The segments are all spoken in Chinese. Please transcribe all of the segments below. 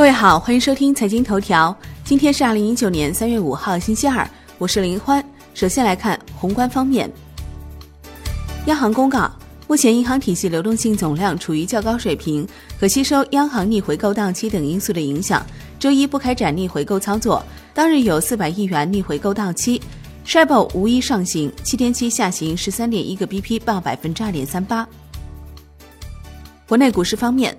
各位好，欢迎收听财经头条。今天是二零一九年三月五号，星期二，我是林欢。首先来看宏观方面，央行公告，目前银行体系流动性总量处于较高水平，可吸收央行逆回购到期等因素的影响，周一不开展逆回购操作。当日有四百亿元逆回购到期，Shibor 无一上行，七天期下行十三点一个 BP，报百分之二点三八。国内股市方面。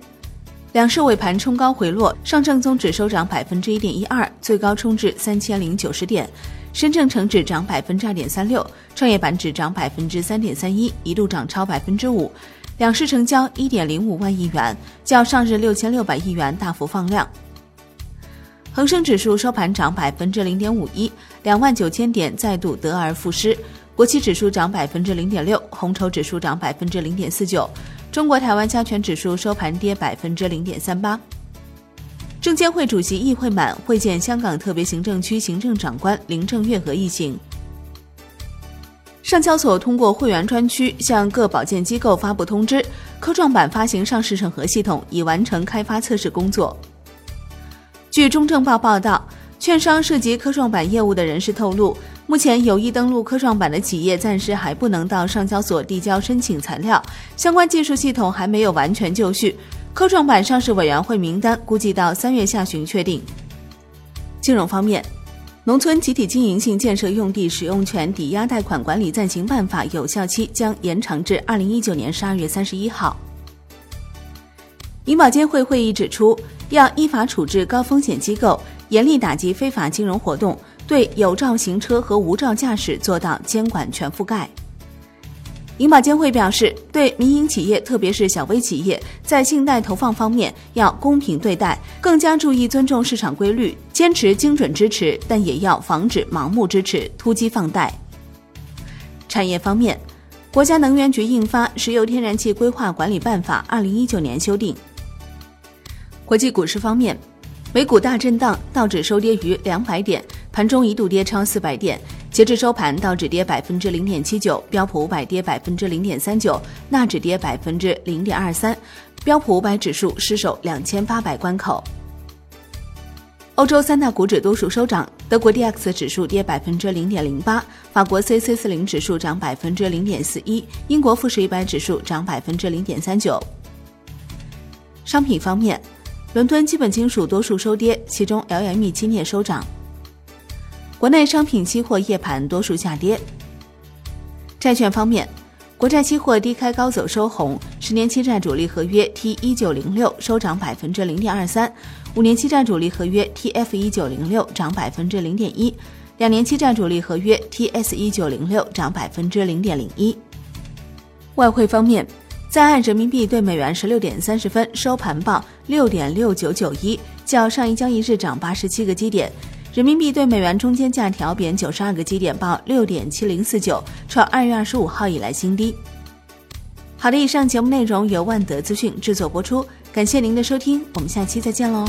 两市尾盘冲高回落，上证综指收涨百分之一点一二，最高冲至三千零九十点；深证成指涨百分之二点三六，创业板指涨百分之三点三一，一度涨超百分之五。两市成交一点零五万亿元，较上日六千六百亿元大幅放量。恒生指数收盘涨百分之零点五一，两万九千点再度得而复失。国企指数涨百分之零点六，红筹指数涨百分之零点四九。中国台湾加权指数收盘跌百分之零点三八。证监会主席易会满会见香港特别行政区行政长官林郑月娥一行。上交所通过会员专区向各保荐机构发布通知，科创板发行上市审核系统已完成开发测试工作。据中证报报道，券商涉及科创板业务的人士透露。目前有意登陆科创板的企业暂时还不能到上交所递交申请材料，相关技术系统还没有完全就绪。科创板上市委员会名单估计到三月下旬确定。金融方面，农村集体经营性建设用地使用权抵押贷款管理暂行办法有效期将延长至二零一九年十二月三十一号。银保监会会议指出，要依法处置高风险机构，严厉打击非法金融活动。对有照行车和无照驾驶做到监管全覆盖。银保监会表示，对民营企业，特别是小微企业，在信贷投放方面要公平对待，更加注意尊重市场规律，坚持精准支持，但也要防止盲目支持、突击放贷。产业方面，国家能源局印发《石油天然气规划管理办法（二零一九年修订）》。国际股市方面，美股大震荡，道指收跌逾两百点。盘中一度跌超四百点，截至收盘，道指跌百分之零点七九，标普五百跌百分之零点三九，纳指跌百分之零点二三，标普五百指数失守两千八百关口。欧洲三大股指多数收涨，德国 D X 指数跌百分之零点零八，法国 C C 四零指数涨百分之零点四一，英国富时一百指数涨百分之零点三九。商品方面，伦敦基本金属多数收跌，其中 L M E 期镍收涨。国内商品期货夜盘多数下跌。债券方面，国债期货低开高走收红，十年期债主力合约 T 一九零六收涨百分之零点二三，五年期债主力合约 TF 一九零六涨百分之零点一，两年期债主力合约 TS 一九零六涨百分之零点零一。外汇方面，在岸人民币对美元十六点三十分收盘报六点六九九一，较上一交易日涨八十七个基点。人民币对美元中间价调贬九十二个基点，报六点七零四九，创二月二十五号以来新低。好的，以上节目内容由万德资讯制作播出，感谢您的收听，我们下期再见喽。